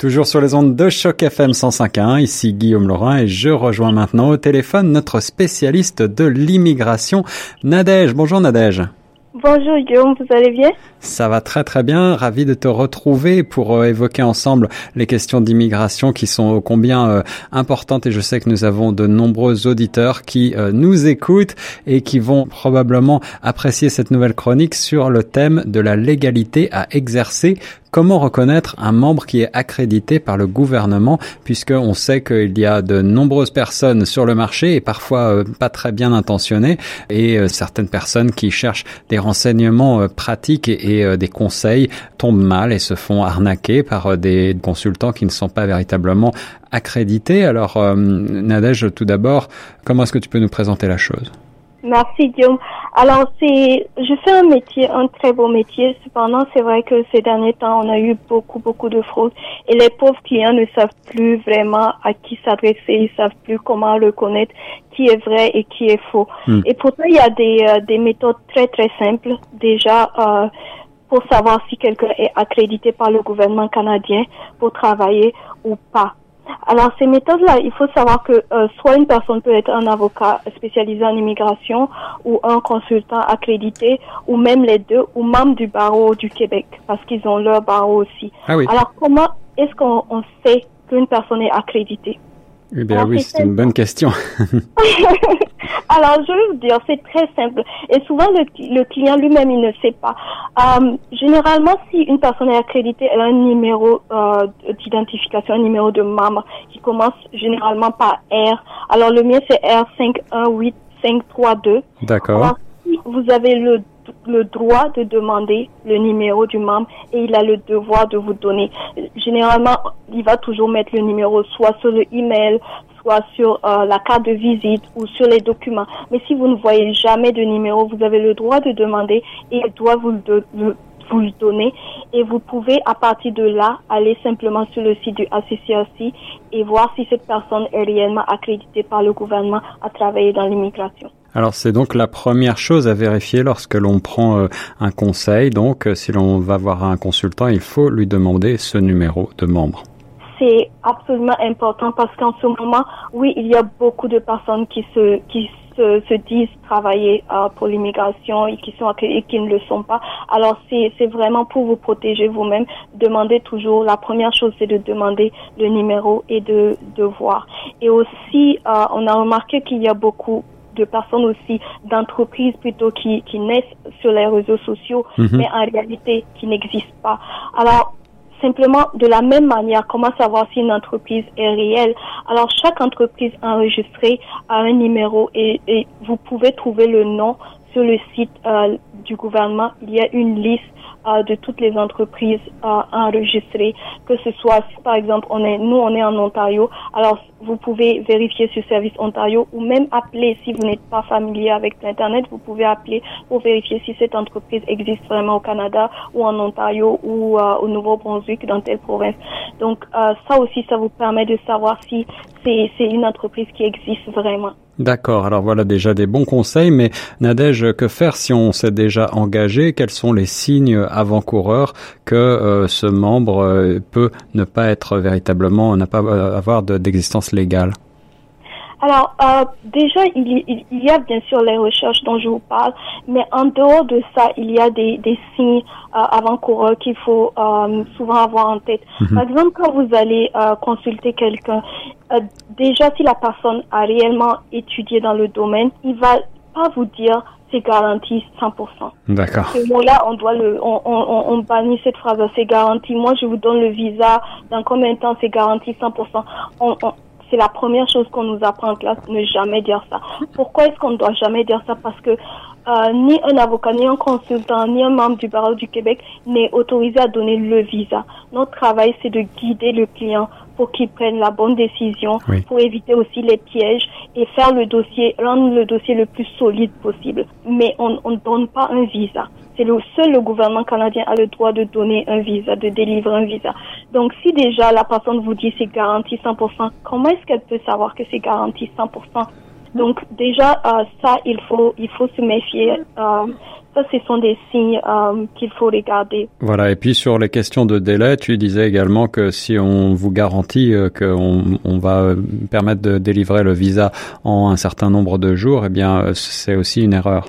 Toujours sur les ondes de Choc FM 105.1, ici Guillaume Laurin et je rejoins maintenant au téléphone notre spécialiste de l'immigration, Nadège. Bonjour Nadège. Bonjour Guillaume, vous allez bien? Ça va très très bien, ravi de te retrouver pour euh, évoquer ensemble les questions d'immigration qui sont combien euh, importantes et je sais que nous avons de nombreux auditeurs qui euh, nous écoutent et qui vont probablement apprécier cette nouvelle chronique sur le thème de la légalité à exercer Comment reconnaître un membre qui est accrédité par le gouvernement, puisqu'on sait qu'il y a de nombreuses personnes sur le marché et parfois euh, pas très bien intentionnées, et euh, certaines personnes qui cherchent des renseignements euh, pratiques et, des conseils tombent mal et se font arnaquer par des consultants qui ne sont pas véritablement accrédités. Alors, Nadège, tout d'abord, comment est-ce que tu peux nous présenter la chose? Merci Guillaume. Alors c'est, je fais un métier, un très beau métier. Cependant, c'est vrai que ces derniers temps, on a eu beaucoup, beaucoup de fraudes et les pauvres clients ne savent plus vraiment à qui s'adresser, ils savent plus comment reconnaître qui est vrai et qui est faux. Hmm. Et pourtant, il y a des, euh, des méthodes très, très simples déjà. Euh, pour savoir si quelqu'un est accrédité par le gouvernement canadien pour travailler ou pas. Alors ces méthodes-là, il faut savoir que euh, soit une personne peut être un avocat spécialisé en immigration ou un consultant accrédité ou même les deux ou membre du barreau du Québec parce qu'ils ont leur barreau aussi. Ah oui. Alors comment est-ce qu'on sait qu'une personne est accréditée? Eh bien oui, c'est une bonne question. Alors, je vais vous dire, c'est très simple. Et souvent, le, le client lui-même, il ne sait pas. Euh, généralement, si une personne est accréditée, elle a un numéro euh, d'identification, un numéro de membre qui commence généralement par R. Alors, le mien, c'est R518532. D'accord. Alors, si vous avez le le droit de demander le numéro du membre et il a le devoir de vous donner. Généralement, il va toujours mettre le numéro soit sur le email, soit sur euh, la carte de visite ou sur les documents. Mais si vous ne voyez jamais de numéro, vous avez le droit de demander et il doit vous vous le donner et vous pouvez à partir de là aller simplement sur le site du ACCRC et voir si cette personne est réellement accréditée par le gouvernement à travailler dans l'immigration. Alors c'est donc la première chose à vérifier lorsque l'on prend euh, un conseil. Donc euh, si l'on va voir un consultant, il faut lui demander ce numéro de membre c'est absolument important parce qu'en ce moment, oui, il y a beaucoup de personnes qui se disent travailler euh, pour l'immigration et qui sont et qui ne le sont pas. Alors c'est vraiment pour vous protéger vous-même. Demandez toujours. La première chose, c'est de demander le numéro et de de voir. Et aussi, on a remarqué qu'il y a beaucoup de personnes aussi, d'entreprises plutôt qui, qui naissent sur les réseaux sociaux, mhm. mais en réalité qui n'existent pas. Alors, Simplement, de la même manière, comment savoir si une entreprise est réelle? Alors, chaque entreprise enregistrée a un numéro et, et vous pouvez trouver le nom sur le site euh, du gouvernement. Il y a une liste euh, de toutes les entreprises euh, enregistrées, que ce soit, par exemple, on est, nous, on est en Ontario, alors vous pouvez vérifier sur Service Ontario ou même appeler si vous n'êtes pas familier avec l'Internet, vous pouvez appeler pour vérifier si cette entreprise existe vraiment au Canada ou en Ontario ou euh, au Nouveau-Brunswick dans telle province. Donc ça aussi, ça vous permet de savoir si c'est une entreprise qui existe vraiment. D'accord, alors voilà déjà des bons conseils, mais Nadège, que faire si on s'est déjà engagé? Quels sont les signes avant-coureurs que euh, ce membre euh, peut ne pas être véritablement, n'a pas euh, avoir d'existence légale? Alors, euh, déjà, il, il, y a bien sûr les recherches dont je vous parle, mais en dehors de ça, il y a des, des signes euh, avant-coureurs qu'il faut euh, souvent avoir en tête. Mhm. Par exemple, quand vous allez consulter quelqu'un, euh, déjà, si la personne a réellement étudié dans le domaine, il va pas vous dire c'est garanti 100%. D'accord. Ce mot-là, on doit le, on, on, on bannit cette phrase, c'est garanti. Moi, je vous donne le visa, dans combien de temps c'est garanti 100%. On, on, c'est la première chose qu'on nous apprend en classe, ne jamais dire ça. Pourquoi est-ce qu'on ne doit jamais dire ça? Parce que euh, ni un avocat, ni un consultant, ni un membre du barreau du Québec n'est autorisé à donner le visa. Notre travail, c'est de guider le client pour qu'il prenne la bonne décision, pour éviter aussi les pièges et faire le dossier, rendre le dossier le plus solide possible. Mais on ne donne pas un visa. C'est le seul le gouvernement canadien a le droit de donner un visa, de délivrer un visa. Donc si déjà la personne vous dit c'est garanti 100%, comment est-ce qu'elle peut savoir que c'est garanti 100% Donc déjà, ça, il faut, il faut se méfier ça, ce sont des signes euh, qu'il faut regarder. Voilà, et puis sur les questions de délai, tu disais également que si on vous garantit euh, qu'on on va permettre de délivrer le visa en un certain nombre de jours, eh bien, euh, c'est aussi une erreur.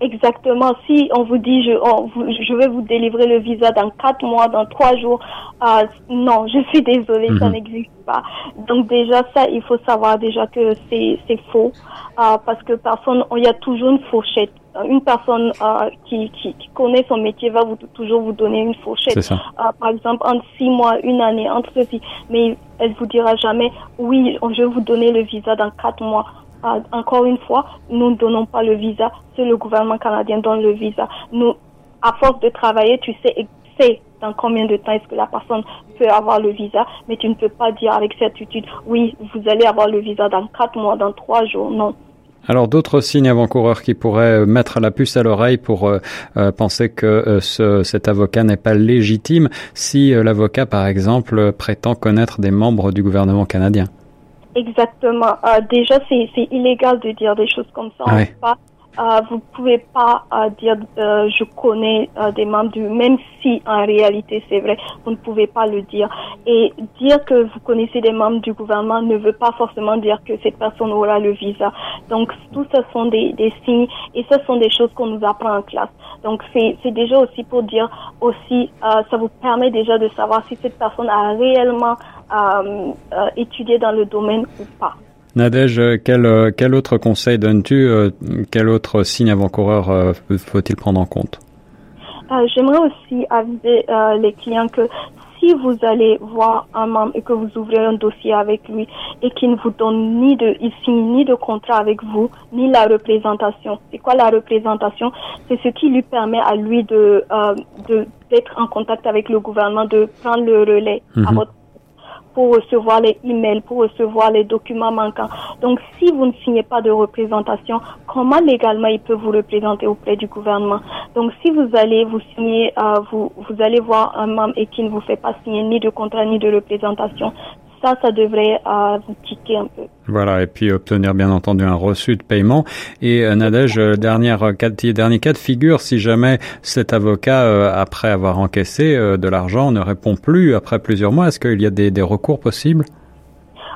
Exactement. Si on vous dit je, je vais vous délivrer le visa dans quatre mois, dans trois jours, non, je suis désolée, ça mhm. n'existe pas. Donc déjà ça, il faut savoir déjà que c'est faux parce que personne, il y a toujours une fourchette une personne euh, qui, qui, qui, connaît son métier va vous, toujours vous donner une fourchette. Euh, par exemple, entre six mois, une année, entre ceci. Mais elle vous dira jamais, oui, je vais vous donner le visa dans quatre mois. Encore une fois, nous ne donnons pas le visa, c'est le gouvernement canadien donne le visa. Nous, à force de travailler, tu sais, sais dans combien de temps est-ce que la personne peut avoir le visa, mais tu ne peux pas dire avec certitude, oui, vous allez avoir le visa dans quatre mois, dans trois jours. Non, alors d'autres signes avant-coureurs qui pourraient euh, mettre la puce à l'oreille pour euh, euh, penser que ce, cet avocat n'est pas légitime si l'avocat, par exemple, prétend connaître des membres du gouvernement canadien. Exactement. déjà, c'est illégal de dire des choses comme ça. Pas? Euh, vous pouvez pas euh, dire euh, je connais euh, des membres du même si en réalité c'est vrai vous ne pouvez pas le dire et dire que vous connaissez des membres du gouvernement ne veut pas forcément dire que cette personne aura le visa donc tout ça sont des, des signes et ce sont des choses qu'on nous apprend en classe donc c'est c'est déjà aussi pour dire aussi ça vous permet déjà de savoir si cette personne a réellement étudié dans le domaine ou pas Nadège, quel, euh, quel autre conseil donnes-tu euh, Quel autre signe avant-coureur euh, faut-il prendre en compte? J'aimerais aussi aviser les clients que si vous allez voir un membre et que vous ouvrez un dossier avec lui et qu'il ne vous donne ni de, il signe ni de contrat avec vous, ni la représentation. C'est quoi la représentation? C'est ce qui lui permet à lui de, de, d'être en contact avec le gouvernement, de prendre le relais à mhm. votre pour recevoir les emails, pour recevoir les documents manquants. Donc, si vous ne signez pas de représentation, comment légalement il peut vous représenter auprès du gouvernement? Donc, si vous allez vous signer, euh, vous, vous allez voir un membre et qui ne vous fait pas signer ni de contrat ni de représentation, ça, ça devrait euh, vous tiquer un peu. Voilà, et puis obtenir bien entendu un reçu de paiement. Et euh, Nadège, euh, dernière cas, dernier cas de figure, si jamais cet avocat, après avoir encaissé de l'argent, ne répond plus après plusieurs mois, est-ce qu'il y a des, des recours possibles?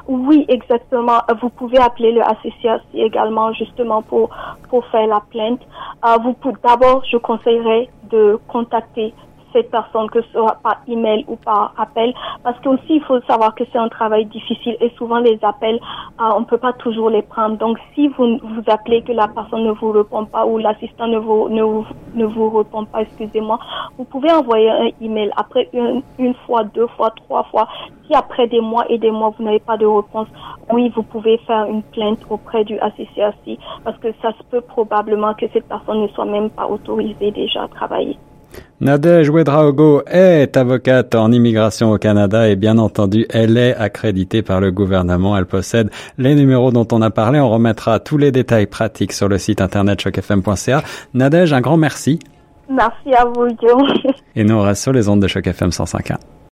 Oui, exactement. Vous pouvez appeler le ACCRC également justement pour pour faire la plainte. vous d'abord, je conseillerais de contacter cette personne, que ce soit par email ou par appel, parce que aussi il faut savoir que c'est un travail difficile et souvent les appels, on euh, on peut pas toujours les prendre. Donc si vous vous appelez que la personne ne vous répond pas ou l'assistant ne vous, ne ne vous répond pas, excusez-moi, vous pouvez envoyer un email après une, une fois, deux fois, trois fois. Si après des mois et des mois vous n'avez pas de réponse, oui, vous pouvez faire une plainte auprès du ACCRC parce que ça se peut probablement que cette personne ne soit même pas autorisée déjà à travailler. Nadège Wedraogo est avocate en immigration au Canada et bien entendu, elle est accréditée par le gouvernement. Elle possède les numéros dont on a parlé. On remettra tous les détails pratiques sur le site internet chocfm.ca. Nadège, un grand merci. Merci à vous, Joe. Et nous, on reste sur les ondes de Choc FM 105.1.